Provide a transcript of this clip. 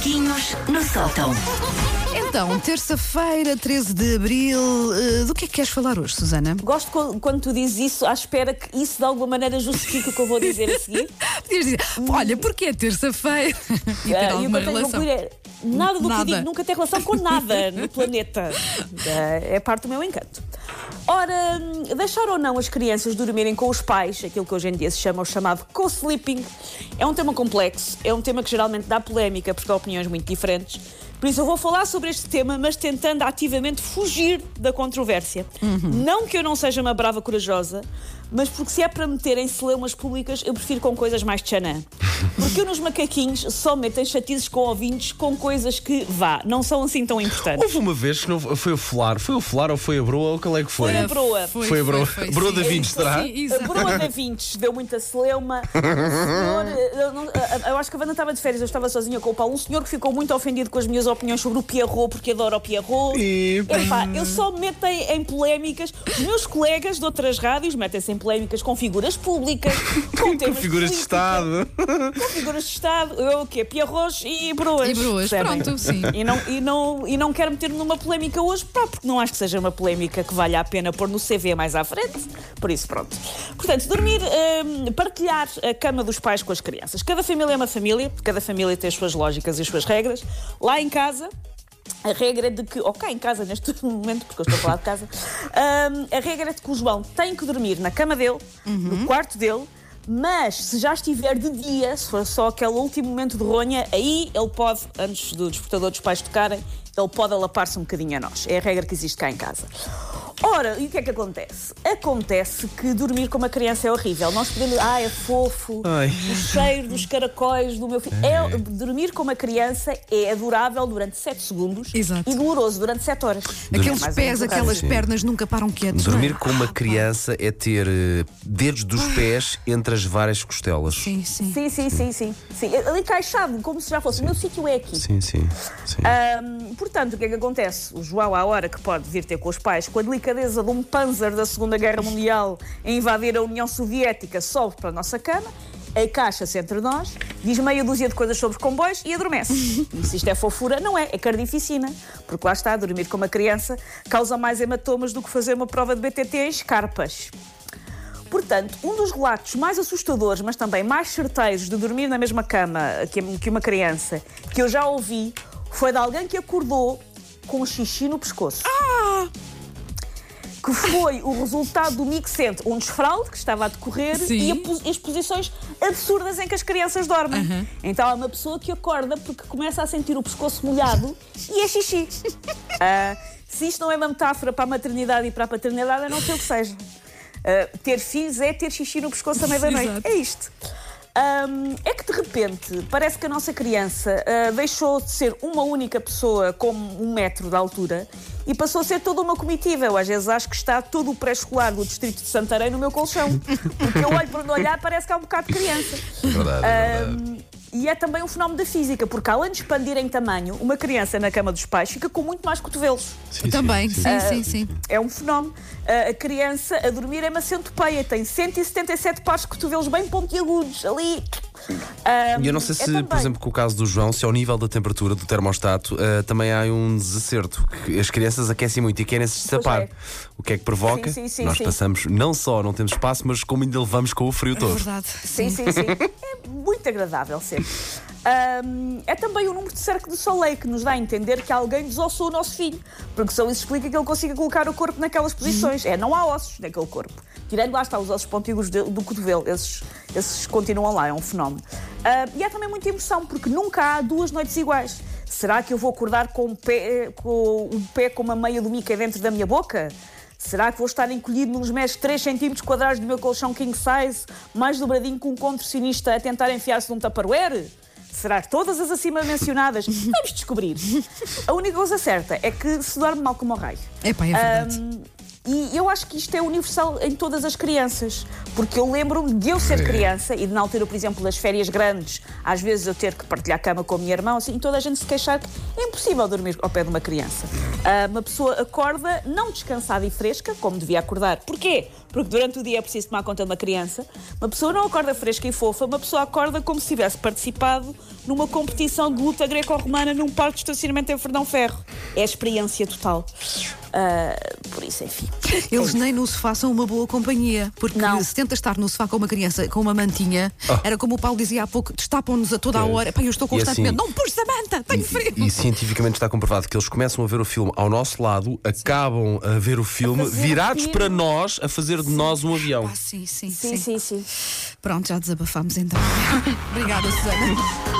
Macaquinhos no sótão. Então, terça-feira, 13 de abril, eh, do que é que queres falar hoje, Susana? Gosto quando, quando tu dizes isso à espera que isso de alguma maneira justifique o que eu vou dizer a seguir. Podias dizer, olha, porque é terça-feira? E ter Ah, e o que alguma eu tenho a relação. concluir é nada do Nada. que eu digo nunca tem relação com nada no planeta. Ah, É parte do meu encanto. Ora, deixar ou não as crianças dormirem com os pais, aquilo que hoje em dia se chama o chamado co-sleeping, é um tema complexo, é um tema que geralmente dá polémica porque há opiniões muito diferentes. Por isso eu vou falar sobre este tema, mas tentando ativamente fugir da controvérsia. Não que eu não seja uma brava corajosa, mas porque se é para meterem celeumas públicas, eu prefiro com coisas mais tchanã. Porque eu nos macaquinhos só metem chatices com ouvintes com coisas que, vá, não são assim tão importantes. Houve uma vez que não foi o Flar, foi o Flar ou foi a Broa ou qual é que foi? Foi a Broa. Foi a Broa. Broa da. Vintes, será? Sim, A exato. Broa da Vintes deu muita celeuma. Um senhor, não- eu acho que a Wanda estava de férias, eu estava sozinha com o Paulo. Um senhor que ficou muito ofendido com as minhas opiniões sobre o Pierrot, porque adora o Pierrot. E- Epá, eu só me meto em, polémicas. Os meus colegas de outras rádios metem-se em polémicas com figuras públicas, com temas Figuras de Estado. Com figuras de Estado. Eu o quê? Pierrots e broas. E broas, percebem? pronto, sim. E não, e, não, e não quero meter-me numa polémica hoje, pá, porque não acho que seja uma polémica que valha a pena pôr no CV mais à frente. Por isso, pronto. Portanto, dormir, hum, partilhar a cama dos pais com as crianças. Cada família é uma família, cada família tem as suas lógicas e as suas regras. Lá em casa. A regra é de que, ou cá em casa neste momento, porque eu estou a falar de casa, hum, a regra é de que o João tem que dormir na cama dele, no quarto dele, mas se já estiver de dia, se for só aquele último momento de ronha, aí ele pode, antes do despertador dos pais tocarem, ele pode alapar-se um bocadinho a nós. É a regra que existe cá em casa. Ora, e o que é que acontece? Acontece que dormir com uma criança é horrível. Nós podemos. Ah, é fofo, Ai. o cheiro dos caracóis do meu filho. É, dormir com uma criança é adorável durante 7 segundos Exato. e doloroso durante 7 horas. Aqueles É pés, aquelas pernas nunca param quietos. é? Dormir com uma criança é ter eh, dedos dos pés entre as várias costelas. Sim, sim. Sim, sim, sim, sim, sim. Ali encaixado, como se já fosse. O meu sítio é aqui. Sim, sim. sim. Ahm, portanto, o que é que acontece? O João, à hora que pode vir ter com os pais, com a delicadeza de um panzer da Segunda Guerra Mundial a invadir a União Soviética, sobe para a nossa cama, encaixa-se entre nós, diz meia dúzia de coisas sobre os comboios e adormece. E se isto é fofura, não é, é cardificina. Porque lá está, dormir com uma criança causa mais hematomas do que fazer uma prova de BTT em escarpas. Portanto, um dos relatos mais assustadores, mas também mais certeiros de dormir na mesma cama que uma criança, que eu já ouvi, foi de alguém que acordou com um xixi no pescoço. Que foi o resultado do mix entre um desfralde que estava a decorrer Sim. e as posições absurdas em que as crianças dormem. Então há uma pessoa que acorda porque começa a sentir o pescoço molhado e é xixi. Ah, se isto não é uma metáfora para a maternidade e para a paternidade, eu não sei o que seja. Uh, ter filhos é ter xixi no pescoço à meia da noite. Exato. É isto. Um, é que de repente parece que a nossa criança uh, deixou de ser uma única pessoa com um metro de altura e passou a ser toda uma comitiva. Eu às vezes acho que está todo o pré-escolar do distrito de Santarém no meu colchão. Porque eu olho para onde olhar parece que há um bocado de criança. Verdade, é verdade. É também um fenómeno da física, porque além de expandir em tamanho, uma criança na cama dos pais fica com muito mais cotovelos. Sim, Também, sim. sim, sim, sim. É um fenómeno. Uh, a criança a dormir é uma centopeia, tem 177 pares de cotovelos bem pontiagudos ali. Um, E eu não sei é se, também- por exemplo, com o caso do João, se ao nível da temperatura do termostato eh, também há um desacerto. Que as crianças aquecem muito e querem se destapar. é. O que é que provoca? Sim, sim, sim, Nós sim. passamos, não só não temos espaço, mas como ainda levamos com o frio É todo. verdade. Sim, sim, sim. É muito agradável sempre. Um, é também o número de cerco de soleil que nos dá a entender que alguém desossou o nosso filho. Porque só isso explica que ele consiga colocar o corpo naquelas posições. É, não há ossos naquele corpo. Tirando lá está os ossos pontíguos de- do cotovelo. Esses, esses continuam lá, é um fenómeno. Ah, e há também muita emoção, porque nunca há duas noites iguais. Será que eu vou acordar com o pé com, pé com uma meia do Mickey dentro da minha boca? Será que vou estar encolhido nos meros 3 cm quadrados do meu colchão king size, mais dobradinho com um contorcionista a tentar enfiar-se num tupperware? Será todas as acima mencionadas? Vamos descobrir. A única coisa certa é que se dorme mal como o raio. Epá, é verdade. Ahm, E eu acho que isto é universal em todas as crianças, porque eu lembro-me de eu ser criança e de na altura, por exemplo, das férias grandes, às vezes eu ter que partilhar cama com a minha irmã, assim, e toda a gente se queixar que é impossível dormir ao pé de uma criança. Ah, uma pessoa acorda não descansada e fresca, como devia acordar. Porquê? Porque durante o dia é preciso tomar conta de uma criança. Uma pessoa não acorda fresca e fofa, uma pessoa acorda como se tivesse participado numa competição de luta greco-romana num parque de estacionamento em Fernão Ferro. É a experiência total. Ah, por isso, enfim. Eles nem no sofá são uma boa companhia, porque Não. se tenta estar no sofá com uma criança com uma mantinha, era como o Paulo dizia há pouco, destapam-nos a toda a hora. Pá, eu estou E assim- constantemente, não pus a manta, tenho frio. E, e cientificamente está comprovado que eles começam a ver o filme ao nosso lado, acabam a ver o filme, virados para nós, a fazer de nós um avião. Ah, sim, sim, Sim, sim, sim. Pronto, já desabafámos então. Obrigada, Susana.